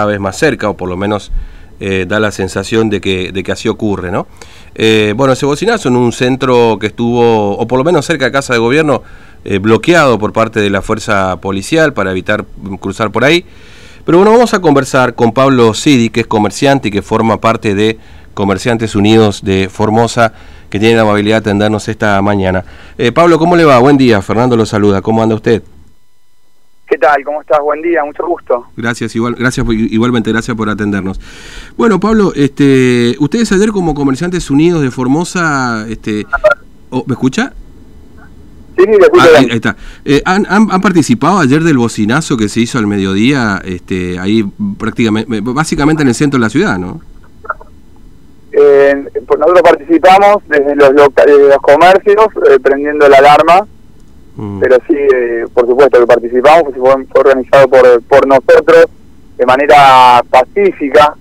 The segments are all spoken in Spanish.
cada vez más cerca, o por lo menos eh, da la sensación de que, así ocurre, ¿no? Eh, bueno, ese bocinazo en un centro que estuvo, o por lo menos cerca de Casa de Gobierno, eh, bloqueado por parte de la fuerza policial para evitar cruzar por ahí. Pero bueno, vamos a conversar con Pablo Sidi, que es comerciante y que forma parte de Comerciantes Unidos de Formosa, que tiene la amabilidad de atendernos esta mañana. Pablo, ¿cómo le va? Buen día, Fernando lo saluda, ¿cómo anda usted? ¿Qué tal? ¿Cómo estás? Buen día, mucho gusto. Gracias, igual, gracias igualmente, gracias por atendernos. Bueno, Pablo, este, ustedes ayer como Comerciantes Unidos de Formosa, este, oh, ¿me escucha? Sí, sí, escucho ah, ahí, está. Eh, ¿han, han, participado ayer del bocinazo que se hizo al mediodía, este, ahí prácticamente, básicamente en el centro de la ciudad, ¿no? Eh, pues nosotros participamos desde los, los comercios, eh, prendiendo la alarma Mm. Pero sí, eh, por supuesto que participamos, fue, organizado por, por nosotros de manera pacífica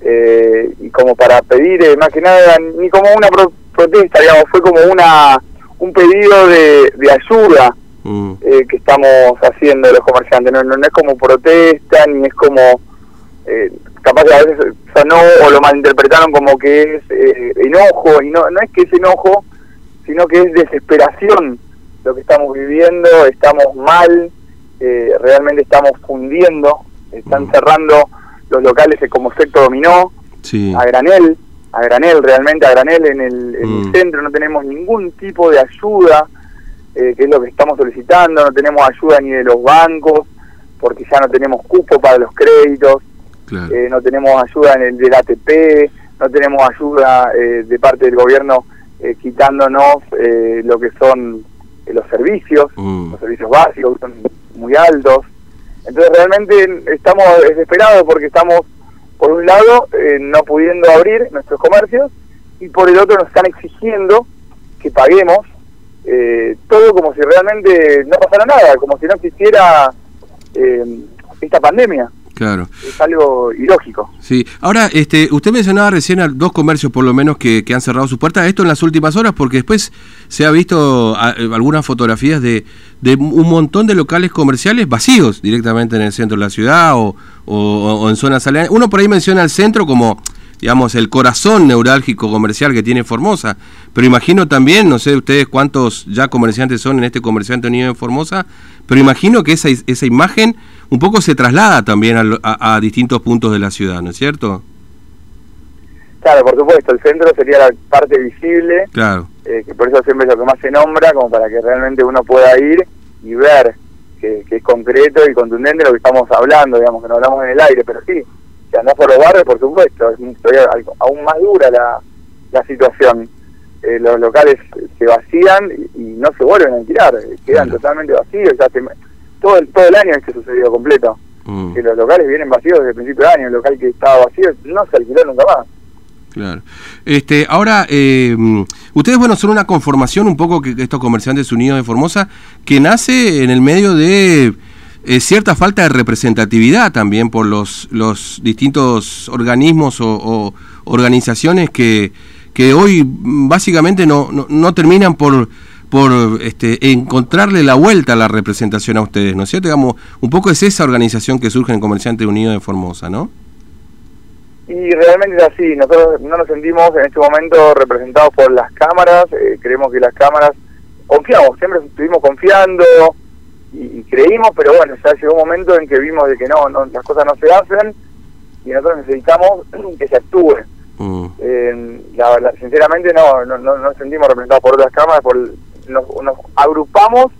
eh, y como para pedir, eh, más que nada, ni como una protesta, digamos, fue como una un pedido de, de ayuda mm. que estamos haciendo los comerciantes. No, no, es como protesta, ni es como, capaz que a veces sonó o lo malinterpretaron como que es enojo, y no, no es que es enojo, sino que es desesperación lo que estamos viviendo, estamos mal, eh, realmente estamos fundiendo, están mm. cerrando los locales como efecto dominó, a granel, a granel, realmente a granel en el, mm. centro, no tenemos ningún tipo de ayuda, eh, que es lo que estamos solicitando, no tenemos ayuda ni de los bancos, porque ya no tenemos cupo para los créditos, eh, no tenemos ayuda en el del ATP, no tenemos ayuda de parte del gobierno quitándonos lo que son los servicios, mm. los servicios básicos son muy altos. Entonces realmente estamos desesperados porque estamos, por un lado, eh, no pudiendo abrir nuestros comercios y por el otro nos están exigiendo que paguemos eh, todo como si realmente no pasara nada, como si no existiera eh, esta pandemia. Claro. Es algo ilógico. Sí. Ahora, este, usted mencionaba recién a dos comercios por lo menos que, han cerrado sus puertas. Esto en las últimas horas, porque después se ha visto eh, algunas fotografías de, de, un montón de locales comerciales vacíos directamente en el centro de la ciudad o, o, en zonas aledañas. Uno por ahí menciona el centro como digamos, el corazón neurálgico comercial que tiene Formosa. Pero imagino también, no sé ustedes cuántos ya comerciantes son en este comerciante unido en Formosa, pero imagino que esa, esa imagen un poco se traslada también a, a, distintos puntos de la ciudad, ¿no es cierto? Claro, por supuesto, el centro sería la parte visible, claro. Eh, que por eso siempre es lo que más se nombra, como para que realmente uno pueda ir y ver que, que es concreto y contundente lo que estamos hablando, digamos, que no hablamos en el aire, pero sí, si andás por los barrios, por supuesto, es aún más dura la, la situación. Eh, los locales se vacían y, no se vuelven a alquilar, eh, quedan totalmente vacíos. Ya todo, el, todo el año este sucedido completo. Mm. Que los locales vienen vacíos desde el principio de año, el local que estaba vacío no se alquiló nunca más. Claro. Este, ahora, eh, ustedes, bueno, son una conformación un poco que estos comerciantes unidos de Formosa, que nace en el medio de eh, cierta falta de representatividad también por los, los distintos organismos o, organizaciones que, que hoy básicamente no, no, terminan por por este, encontrarle la vuelta a la representación a ustedes, ¿no es cierto? Digamos, un poco es esa organización que surge en Comerciantes Unidos de Formosa, ¿no? Y realmente es así, nosotros no nos sentimos en este momento representados por las cámaras, eh, creemos que las cámaras, confiamos, siempre estuvimos confiando, y, creímos, pero bueno, ya llegó un momento en que vimos de que no, no las cosas no se hacen y nosotros necesitamos que se actúe. Mm. Eh, la, verdad sinceramente no, no, no, sentimos representados por otras cámaras, por, nos, agrupamos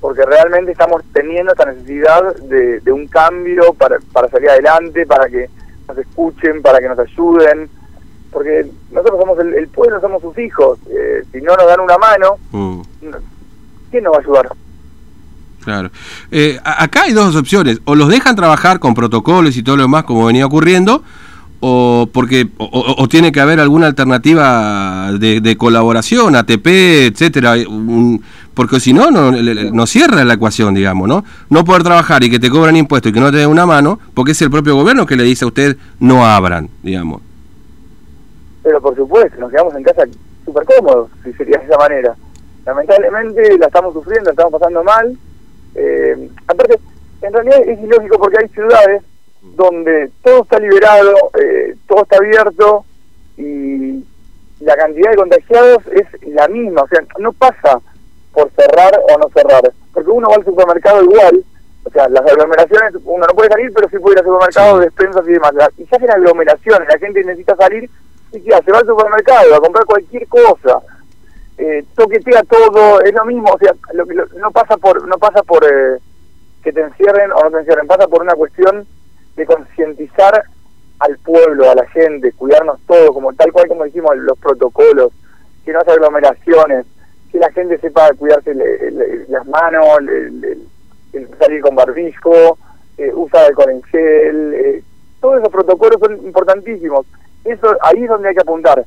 porque realmente estamos teniendo esta necesidad de, de un cambio para, para salir adelante, para que nos escuchen, para que nos ayuden, porque nosotros somos el, pueblo, somos sus hijos, eh, si no nos dan una mano, mm. ¿quién nos va a ayudar? Claro. Eh, acá hay dos opciones. O los dejan trabajar con protocolos y todo lo demás como venía ocurriendo, o porque o, tiene que haber alguna alternativa de, colaboración, ATP, etcétera, porque si no, no, cierra la ecuación, digamos, ¿no? No poder trabajar y que te cobran impuestos y que no te den una mano, porque es el propio gobierno que le dice a usted no abran, digamos. Pero por supuesto, nos quedamos en casa súper cómodos, si sería de esa manera. Lamentablemente la estamos sufriendo, la estamos pasando mal, eh, aparte, en realidad es ilógico porque hay ciudades donde todo está liberado, eh, todo está abierto y la cantidad de contagiados es la misma, o sea, no pasa por cerrar o no cerrar, porque uno va al supermercado igual, o sea, las aglomeraciones, uno no puede salir, pero sí puede ir al supermercado, despensas y demás, y se hacen aglomeraciones, la gente necesita salir, y ya, se va al supermercado a comprar cualquier cosa, eh, toquetea todo, es lo mismo, o sea, lo, que no pasa por, no pasa por eh, que te encierren o no te encierren, pasa por una cuestión de concientizar al pueblo, a la gente, cuidarnos todos, como tal cual como dijimos, los protocolos, que no haya aglomeraciones, que la gente sepa cuidarse las manos, salir con barbijo, eh, usar alcohol en eh, todos esos protocolos son importantísimos. Eso ahí es donde hay que apuntar,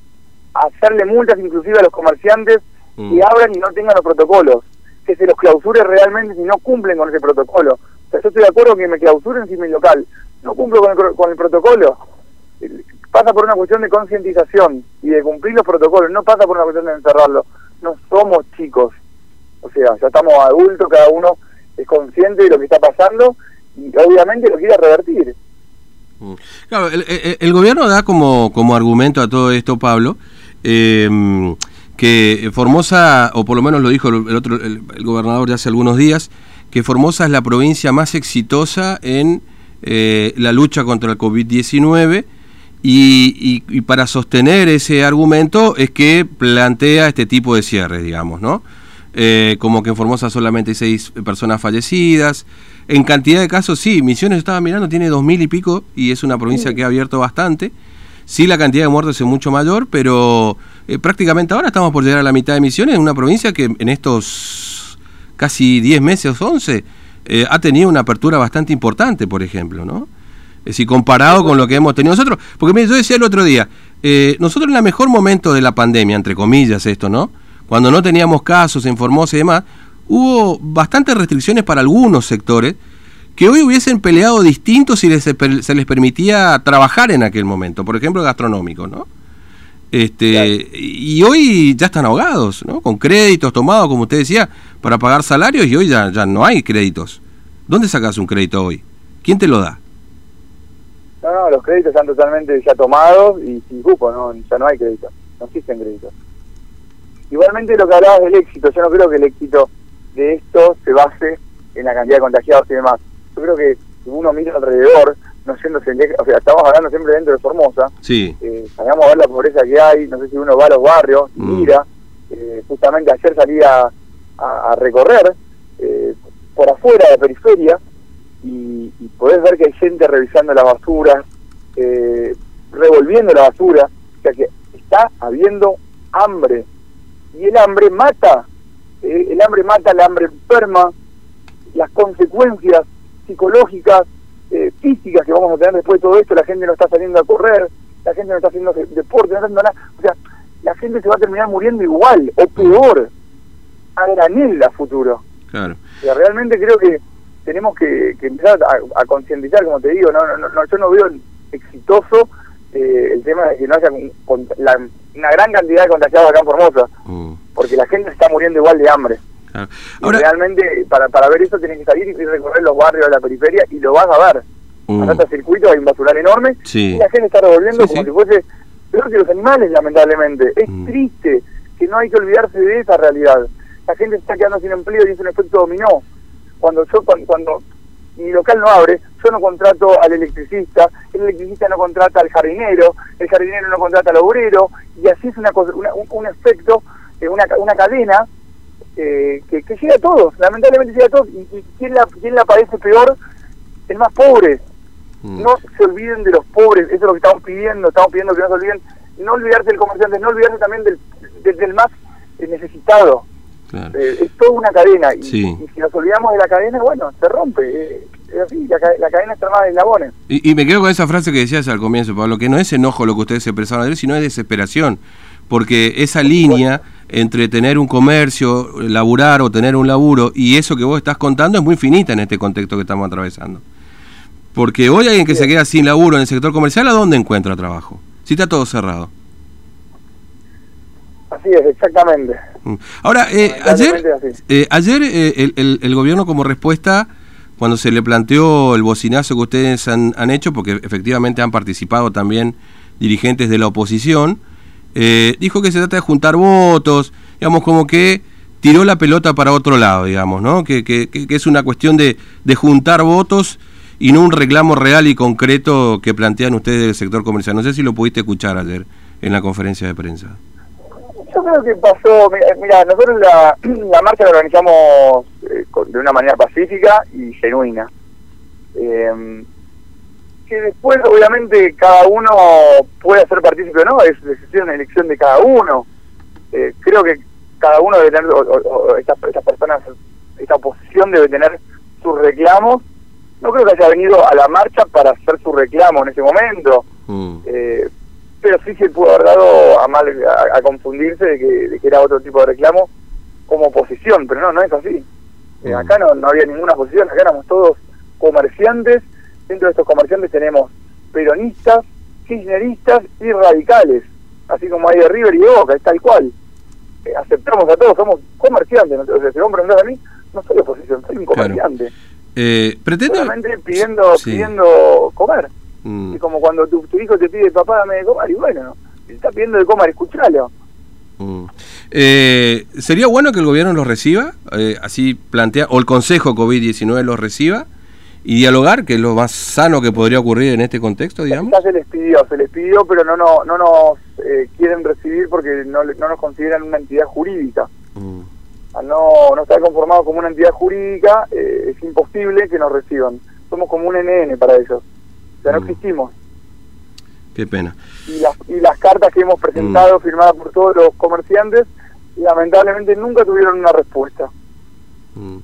hacerle multas inclusive a los comerciantes mm. que abran y no tengan los protocolos, que se los clausure realmente si no cumplen con ese protocolo. O sea, yo estoy de acuerdo que me clausuren si mi local no cumplo con el, con el protocolo. Pasa por una cuestión de concientización y de cumplir los protocolos, no pasa por una cuestión de encerrarlo. No somos chicos, o sea, ya estamos adultos, cada uno es consciente de lo que está pasando y obviamente lo quiere revertir. Mm. Claro, el, gobierno da como, como argumento a todo esto, Pablo, eh, que Formosa, o por lo menos lo dijo el, otro, el, gobernador de hace algunos días, que Formosa es la provincia más exitosa en eh, la lucha contra el COVID-19 y, y, para sostener ese argumento es que plantea este tipo de cierres, digamos, ¿no? Eh, como que en Formosa solamente hay seis personas fallecidas. En cantidad de casos, sí, Misiones estaba mirando, tiene dos mil y pico y es una provincia que ha abierto bastante. Sí, la cantidad de muertos es mucho mayor, pero eh, prácticamente ahora estamos por llegar a la mitad de Misiones, en una provincia que en estos casi 10 meses o 11 eh, ha tenido una apertura bastante importante, por ejemplo, ¿no? Es decir, comparado con lo que hemos tenido nosotros. Porque mire, yo decía el otro día, eh, nosotros en el mejor momento de la pandemia, entre comillas esto, ¿no? Cuando no teníamos casos en Formosa y demás, hubo bastantes restricciones para algunos sectores que hoy hubiesen peleado distintos si se les permitía trabajar en aquel momento, por ejemplo, gastronómico, ¿no? Este, Y hoy ya están ahogados, ¿no? Con créditos tomados, como usted decía, para pagar salarios y hoy ya, ya no hay créditos. ¿Dónde sacas un crédito hoy? ¿Quién te lo da? No, no, los créditos están totalmente ya tomados y sin cupo, ¿no? ya no hay créditos, no existen créditos. Igualmente lo que hablabas del éxito, yo no creo que el éxito de esto se base en la cantidad de contagiados y demás. Yo creo que si uno mira alrededor, no yéndose, o sea, estamos hablando siempre dentro de Formosa, sí. eh, salgamos a ver la pobreza que hay, no sé si uno va a los barrios, mm. mira, eh, justamente ayer salí a, a, recorrer eh, por afuera de la periferia y, y, podés ver que hay gente revisando la basura, eh, revolviendo la basura, o sea que está habiendo hambre y el hambre mata, el hambre mata, el hambre enferma, las consecuencias psicológicas, físicas que vamos a tener después de todo esto, la gente no está saliendo a correr, la gente no está haciendo deporte, no está haciendo nada, o sea, la gente se va a terminar muriendo igual o peor a granel a futuro. Claro. realmente creo que tenemos que, empezar a, concientizar, como te digo, no, no, no, yo no veo exitoso eh, el tema de que no haya una gran cantidad de contagiados acá en Formosa, mm. porque la gente está muriendo igual de hambre. Ahora, realmente para, para ver eso tienes que salir y recorrer los barrios de la periferia y lo vas a ver. Mm. a circuito, hay un basural enorme y la gente está revolviendo como si fuese peor que los animales, lamentablemente. Es mm. triste que no hay que olvidarse de esa realidad la gente está quedando sin empleo y es un efecto dominó. Cuando yo cuando, mi local no abre, yo no contrato al electricista, el electricista no contrata al jardinero, el jardinero no contrata al obrero, y así es una, un, efecto, eh, una, una cadena eh, que, llega a todos, lamentablemente llega a todos, y, y ¿quién, la, quién la padece peor? El más pobre. Mm. No se olviden de los pobres, eso es lo que estamos pidiendo, estamos pidiendo que no se olviden, no olvidarse del comerciante, no olvidarse también del, del más necesitado. Eh, es toda una cadena y, si nos olvidamos de la cadena, bueno, se rompe. Eh, es así, la, cadena está armada de eslabones. Y, me quedo con esa frase que decías al comienzo, Pablo, que no es enojo lo que ustedes expresaron ayer, sino es desesperación. Porque esa línea entre tener un comercio, laburar o tener un laburo y eso que vos estás contando es muy finita en este contexto que estamos atravesando. Porque hoy alguien que se queda sin laburo en el sector comercial, ¿a dónde encuentra trabajo? Si está todo cerrado. Así es, exactamente. Mm. Ahora, eh, ayer, eh, ayer eh, el, el, gobierno como respuesta cuando se le planteó el bocinazo que ustedes han, hecho, porque efectivamente han participado también dirigentes de la oposición, eh, dijo que se trata de juntar votos, digamos, como que tiró la pelota para otro lado, digamos, ¿no? Que, que, que es una cuestión de, de, juntar votos y no un reclamo real y concreto que plantean ustedes del sector comercial. No sé si lo pudiste escuchar ayer en la conferencia de prensa. Yo creo que pasó, mira, nosotros la, la marcha la organizamos eh, de una manera pacífica y genuina. Eh, que después, obviamente, cada uno puede ser partícipe o no, es decisión, elección de cada uno. Eh, creo que cada uno debe tener, o, estas, personas, esta oposición debe tener sus reclamos. No creo que haya venido a la marcha para hacer su reclamo en ese momento. Mm. Eh, pero sí se pudo haber dado a mal a, confundirse de que, era otro tipo de reclamo como oposición, pero no, no es así. Eh, mm. acá no, no había ninguna oposición, acá éramos todos comerciantes, dentro de estos comerciantes tenemos peronistas, kirchneristas y radicales, así como hay de River y de Boca, es tal cual. Eh, aceptamos a todos, somos comerciantes, si vos me a mí, no soy oposición, soy un comerciante. Eh, pretendo... pidiendo, pidiendo comer. Mm. Es como cuando tu, hijo te pide, papá, dame de comer, y bueno, está pidiendo de comer, escuchalo. Mm. Eh, ¿Sería bueno que el gobierno los reciba? Eh, así plantea, o el Consejo COVID-19 los reciba y dialogar, que es lo más sano que podría ocurrir en este contexto, digamos. Ya se les pidió, se les pidió, pero no, no, no nos eh, quieren recibir porque no, no nos consideran una entidad jurídica. Mm. Al no, no estar conformado como una entidad jurídica, es imposible que nos reciban. Somos como un NN para ellos no mm. existimos. Qué pena. Y las, y las cartas que hemos presentado, mm. firmadas por todos los comerciantes, lamentablemente nunca tuvieron una respuesta. Mm.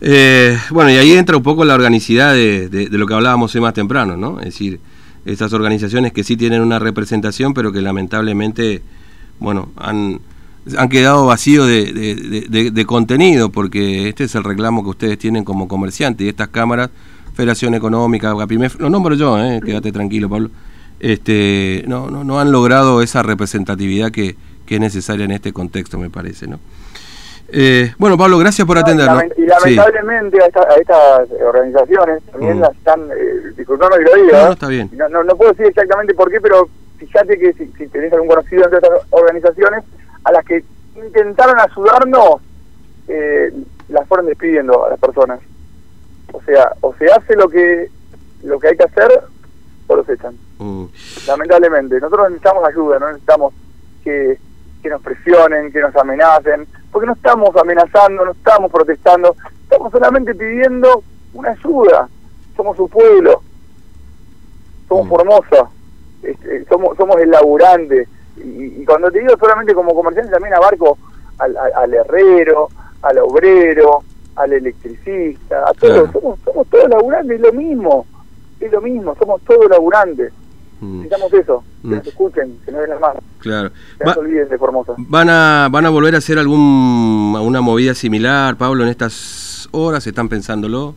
Eh, bueno, y ahí entra un poco la organicidad de, lo que hablábamos hoy más temprano, ¿no? Es decir, estas organizaciones que sí tienen una representación, pero que lamentablemente, bueno, han, quedado vacíos de, contenido, porque este es el reclamo que ustedes tienen como comerciantes y estas cámaras Federación Económica, Gapimef, lo nombro yo, eh, quédate tranquilo, Pablo, este, no, no, no han logrado esa representatividad que, que es necesaria en este contexto, me parece, ¿no? Eh, bueno, Pablo, gracias por atendernos. Y, lamentablemente a, estas organizaciones también mm. las están, eh, disculpame que lo diga, no, está bien. No, no, puedo decir exactamente por qué, pero fíjate que si, si tenés algún conocido entre estas organizaciones, a las que intentaron ayudarnos, eh, las fueron despidiendo a las personas. O sea, o se hace lo que lo que hay que hacer o los echan. Mm. Lamentablemente, nosotros necesitamos ayuda, no necesitamos que, que nos presionen, que nos amenacen, porque no estamos amenazando, no estamos protestando, estamos solamente pidiendo una ayuda. Somos su pueblo, somos mm. Formosa, este, somos, somos el laburante. Y, cuando te digo solamente como comerciante, también abarco al, al herrero, al obrero, al electricista, a todos, somos, somos todos laburantes, es lo mismo, es lo mismo, somos todos laburantes. Mm. Necesitamos eso, que mm. nos escuchen, que nos den las manos. Claro. Que no se olviden de Formosa. ¿Van a, ¿Van a volver a hacer algún una movida similar, Pablo, en estas horas? ¿Están pensándolo?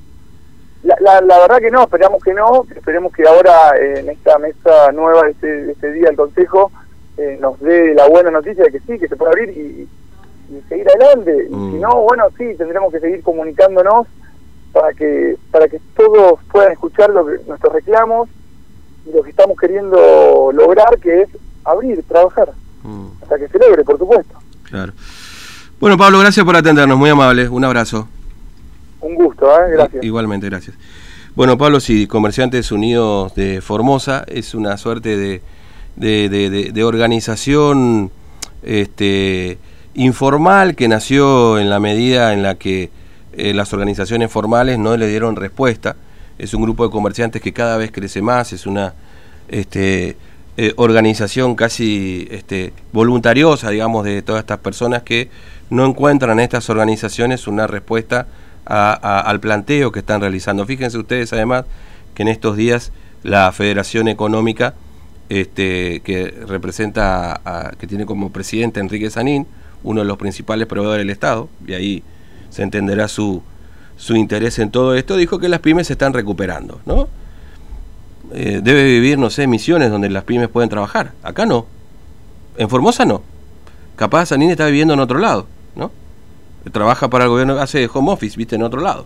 La, la, la, verdad que no, esperamos que no, esperemos que ahora en esta mesa nueva de este, este día el Consejo eh, nos dé la buena noticia de que sí, que se puede abrir y, y seguir adelante. Y si mm. no, bueno, sí, tendremos que seguir comunicándonos para que para que todos puedan escuchar lo que, nuestros reclamos y lo que estamos queriendo lograr, que es abrir, trabajar, mm. hasta que se logre, por supuesto. Claro. Bueno, Pablo, gracias por atendernos, muy amable, un abrazo. Un gusto, ¿eh? gracias. Igualmente, gracias. Bueno, Pablo, sí, Comerciantes Unidos de Formosa es una suerte de, de, de, de organización este, informal que nació en la medida en la que eh, las organizaciones formales no le dieron respuesta. Es un grupo de comerciantes que cada vez crece más, es una este, eh, organización casi este, voluntariosa, digamos, de todas estas personas que no encuentran en estas organizaciones una respuesta al planteo que están realizando. Fíjense ustedes además que en estos días la Federación Económica, este, que representa, que tiene como presidente Enrique Sanín, uno de los principales proveedores del Estado, y ahí se entenderá su, su interés en todo esto, dijo que las pymes se están recuperando, ¿no? Eh, debe vivir, no sé, misiones donde las pymes pueden trabajar. Acá no. En Formosa no. Capaz Sanine está viviendo en otro lado, ¿no? Trabaja para el gobierno, hace home office, viste, en otro lado.